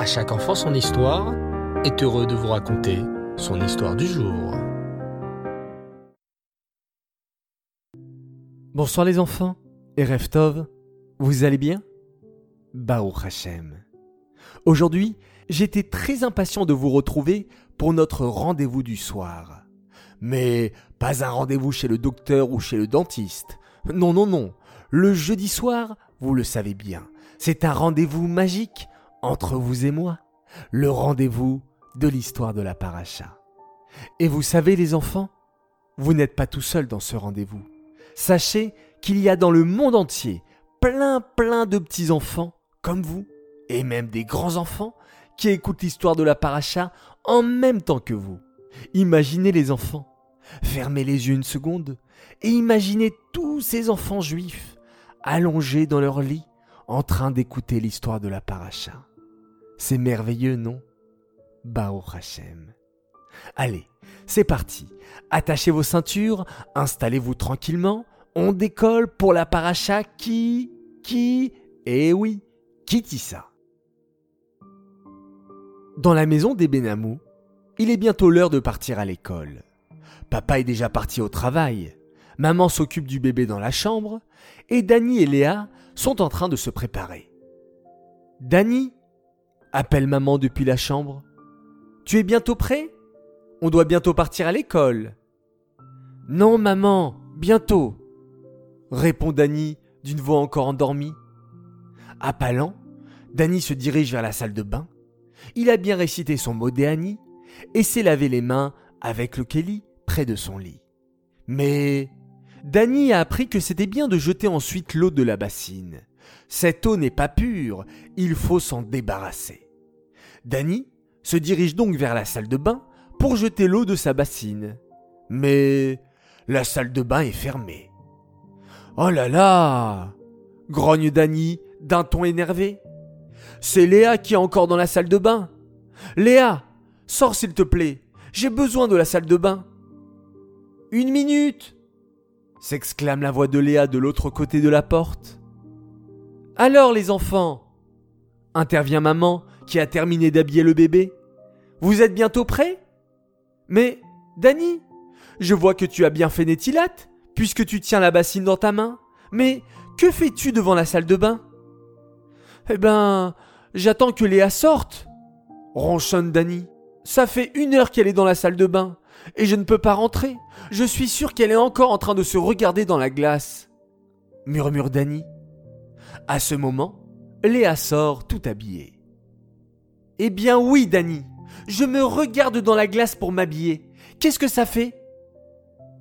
À chaque enfant son histoire est heureux de vous raconter son histoire du jour. Bonsoir les enfants et Reftov, vous allez bien? Bao Hashem. Aujourd'hui, j'étais très impatient de vous retrouver pour notre rendez-vous du soir. Mais pas un rendez-vous chez le docteur ou chez le dentiste. Non, non, non. Le jeudi soir, vous le savez bien, c'est un rendez-vous magique entre vous et moi. Le rendez-vous de l'histoire de la paracha. Et vous savez les enfants, vous n'êtes pas tout seul dans ce rendez-vous. Sachez qu'il y a dans le monde entier plein plein de petits enfants comme vous, et même des grands enfants, qui écoutent l'histoire de la paracha en même temps que vous. Imaginez les enfants, fermez les yeux une seconde, et imaginez tous ces enfants juifs allongés dans leur lit en train d'écouter l'histoire de la paracha. C'est merveilleux, non? Bao Hashem. Allez, c'est parti. Attachez vos ceintures, installez-vous tranquillement. On décolle pour la paracha qui, qui, eh oui, ça? Dans la maison des Benamou, il est bientôt l'heure de partir à l'école. Papa est déjà parti au travail. Maman s'occupe du bébé dans la chambre et Dany et Léa sont en train de se préparer. Dany appelle maman depuis la chambre. Tu es bientôt prêt? On doit bientôt partir à l'école. Non, maman, bientôt, répond Dany d'une voix encore endormie. Appalant, Dany se dirige vers la salle de bain. Il a bien récité son mot Annie et s'est lavé les mains avec le Kelly près de son lit. Mais Dany a appris que c'était bien de jeter ensuite l'eau de la bassine. Cette eau n'est pas pure, il faut s'en débarrasser. Dany se dirige donc vers la salle de bain pour jeter l'eau de sa bassine. Mais la salle de bain est fermée. Oh là là grogne Dany d'un ton énervé. C'est Léa qui est encore dans la salle de bain. Léa, sors s'il te plaît, j'ai besoin de la salle de bain. Une minute s'exclame la voix de Léa de l'autre côté de la porte. Alors les enfants intervient maman qui a terminé d'habiller le bébé. Vous êtes bientôt prêts? Mais, Dany, je vois que tu as bien fait Nétilat, puisque tu tiens la bassine dans ta main. Mais que fais-tu devant la salle de bain? Eh ben, j'attends que Léa sorte, ronchonne Dany. Ça fait une heure qu'elle est dans la salle de bain, et je ne peux pas rentrer. Je suis sûr qu'elle est encore en train de se regarder dans la glace, murmure Dany. À ce moment, Léa sort tout habillée. Eh bien oui, Dany, je me regarde dans la glace pour m'habiller. Qu'est-ce que ça fait?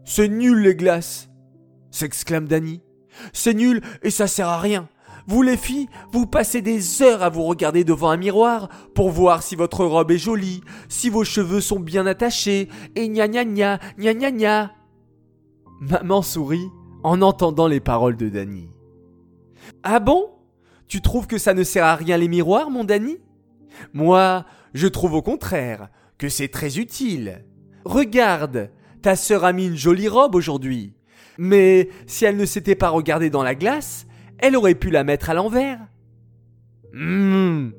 C'est nul les glaces, s'exclame Dany. C'est nul et ça sert à rien. Vous les filles, vous passez des heures à vous regarder devant un miroir pour voir si votre robe est jolie, si vos cheveux sont bien attachés, et gna gna gna, gna gna gna. Maman sourit en entendant les paroles de Dany. Ah bon? Tu trouves que ça ne sert à rien les miroirs, mon Dany Moi, je trouve au contraire que c'est très utile. Regarde, ta sœur a mis une jolie robe aujourd'hui. Mais si elle ne s'était pas regardée dans la glace, elle aurait pu la mettre à l'envers. Hum,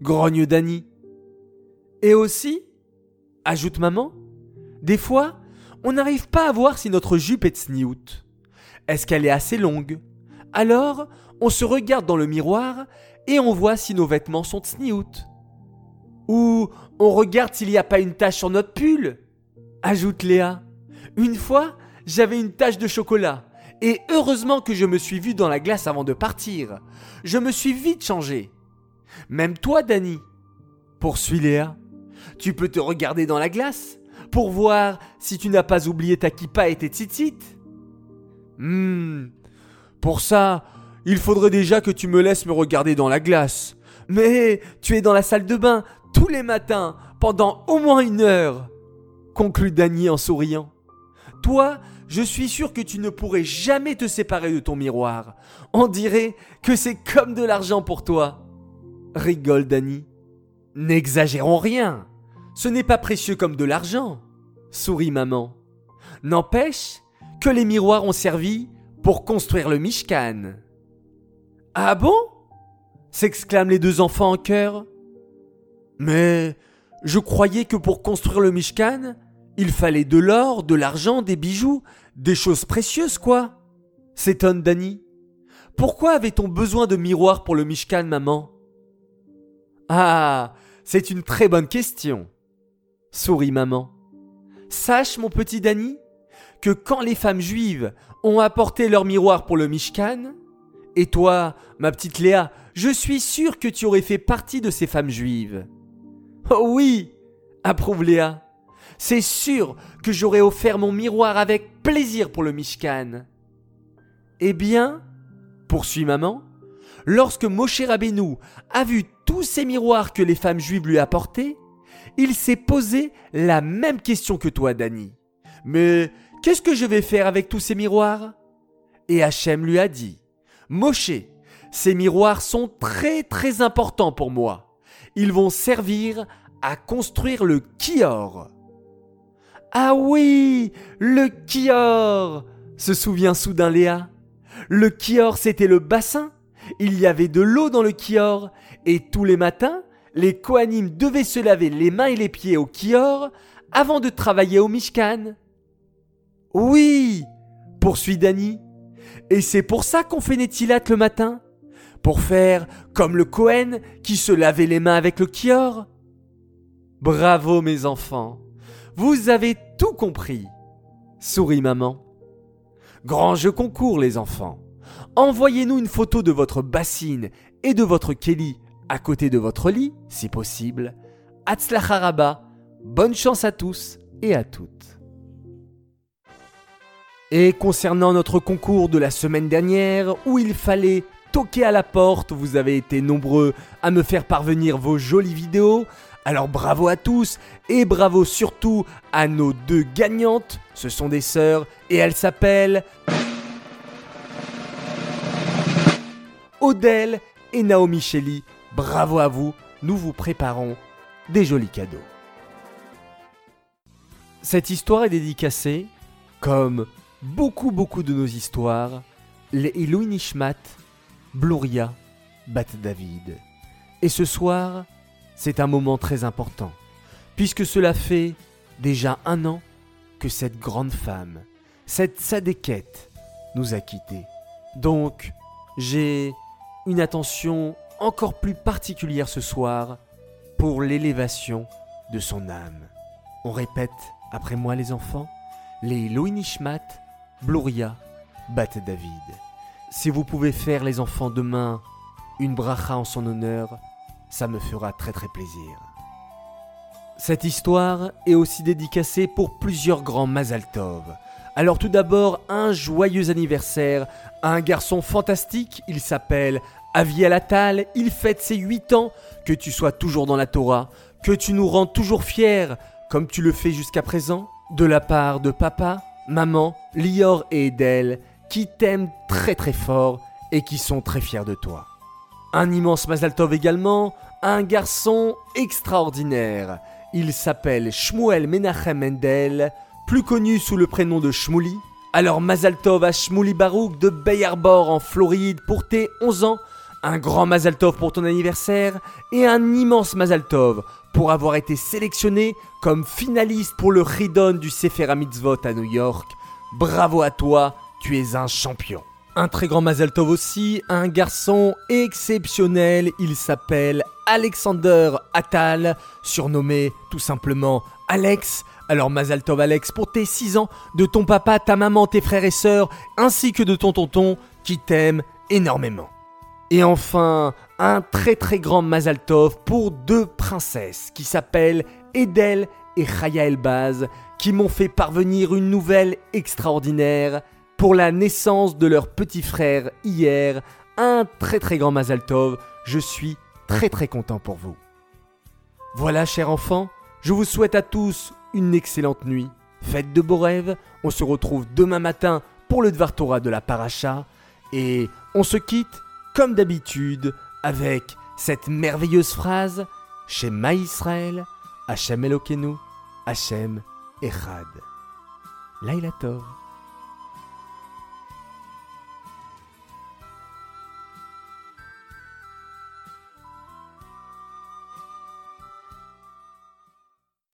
grogne Dany. Et aussi, ajoute maman, des fois, on n'arrive pas à voir si notre jupe est sniout. Est-ce qu'elle est assez longue? Alors, on se regarde dans le miroir et on voit si nos vêtements sont sniout. Ou on regarde s'il n'y a pas une tache sur notre pull, ajoute Léa. Une fois, j'avais une tache de chocolat. Et heureusement que je me suis vu dans la glace avant de partir. Je me suis vite changé. Même toi, Danny, poursuit Léa, tu peux te regarder dans la glace pour voir si tu n'as pas oublié ta kippa et tes tzitzit. Hmm. Pour ça, il faudrait déjà que tu me laisses me regarder dans la glace. Mais tu es dans la salle de bain tous les matins pendant au moins une heure, conclut Danny en souriant. Toi, je suis sûr que tu ne pourrais jamais te séparer de ton miroir. On dirait que c'est comme de l'argent pour toi. Rigole Danny. N'exagérons rien. Ce n'est pas précieux comme de l'argent, sourit maman. N'empêche que les miroirs ont servi pour construire le Mishkan. Ah bon? S'exclament les deux enfants en chœur. Mais je croyais que pour construire le Mishkan, il fallait de l'or, de l'argent, des bijoux, des choses précieuses, quoi. S'étonne Dani. Pourquoi avait-on besoin de miroirs pour le Mishkan, maman? Ah, c'est une très bonne question. Sourit maman. Sache, mon petit Dani, quand les femmes juives ont apporté leur miroir pour le Mishkan, et toi, ma petite Léa, je suis sûr que tu aurais fait partie de ces femmes juives. Oh oui, approuve Léa. C'est sûr que j'aurais offert mon miroir avec plaisir pour le Mishkan. Eh bien, poursuit maman, lorsque Moshe Rabbeinu a vu tous ces miroirs que les femmes juives lui apportaient, il s'est posé la même question que toi, Dani. Mais qu'est-ce que je vais faire avec tous ces miroirs? Et Hachem lui a dit, Moshe, ces miroirs sont très très importants pour moi. Ils vont servir à construire le Kior. Ah oui, le Kior se souvient soudain Léa. Le Kior, c'était le bassin. Il y avait de l'eau dans le Kior. Et tous les matins, les Kohanim devaient se laver les mains et les pieds au Kior avant de travailler au Mishkan. Oui, poursuit Dani. Et c'est pour ça qu'on fait Netilat le matin Pour faire comme le Kohen qui se lavait les mains avec le Kior Bravo mes enfants Vous avez tout compris Sourit maman. Grand jeu concours les enfants. Envoyez-nous une photo de votre bassine et de votre Kelly à côté de votre lit, si possible. Atzlacharaba, bonne chance à tous et à toutes. Et concernant notre concours de la semaine dernière, où il fallait toquer à la porte, vous avez été nombreux à me faire parvenir vos jolies vidéos. Alors bravo à tous et bravo surtout à nos deux gagnantes. Ce sont des sœurs et elles s'appellent Odelle et Naomi Shelley. Bravo à vous, nous vous préparons des jolis cadeaux. Cette histoire est dédicacée, comme beaucoup beaucoup de nos histoires, les Elohim Nishmat, Bluria, Bat David. Et ce soir, c'est un moment très important, puisque cela fait déjà un an que cette grande femme, cette Sadéquette, nous a quittés. Donc, j'ai une attention encore plus particulière ce soir pour l'élévation de son âme. On répète après moi les enfants, les Loinishmat, Bluria, Bat David. Si vous pouvez faire les enfants demain une bracha en son honneur, ça me fera très très plaisir. Cette histoire est aussi dédicacée pour plusieurs grands Mazaltov. Alors tout d'abord, un joyeux anniversaire à un garçon fantastique, il s'appelle Avi Alatal, il fête ses 8 ans, que tu sois toujours dans la Torah, que tu nous rends toujours fiers, comme tu le fais jusqu'à présent, de la part de papa, maman, Lior et Edel, qui t'aiment très très fort et qui sont très fiers de toi. Un immense Mazaltov également, un garçon extraordinaire. Il s'appelle Shmuel Menachem Mendel, plus connu sous le prénom de Shmuli. Alors Mazaltov à Shmuli Barouk de Bay Harbor en Floride pour tes 11 ans. Un grand Mazaltov pour ton anniversaire et un immense Mazaltov pour avoir été sélectionné comme finaliste pour le Ridon du Sefer à New York. Bravo à toi, tu es un champion. Un très grand Mazel Tov aussi, un garçon exceptionnel, il s'appelle Alexander Attal, surnommé tout simplement Alex. Alors Mazel Tov Alex pour tes 6 ans, de ton papa, ta maman, tes frères et sœurs, ainsi que de ton tonton qui t'aime énormément. Et enfin, un très très grand Mazal Tov pour deux princesses qui s'appellent Edel et Chaya Elbaz, qui m'ont fait parvenir une nouvelle extraordinaire pour la naissance de leur petit frère hier. Un très très grand Mazal Tov, je suis très très content pour vous. Voilà, chers enfants, je vous souhaite à tous une excellente nuit. Faites de beaux rêves, on se retrouve demain matin pour le Dvar Torah de la Paracha, et on se quitte, comme d'habitude, avec cette merveilleuse phrase Shema Israël, Hachem Elokenu, Hachem Echad. Laila Tov.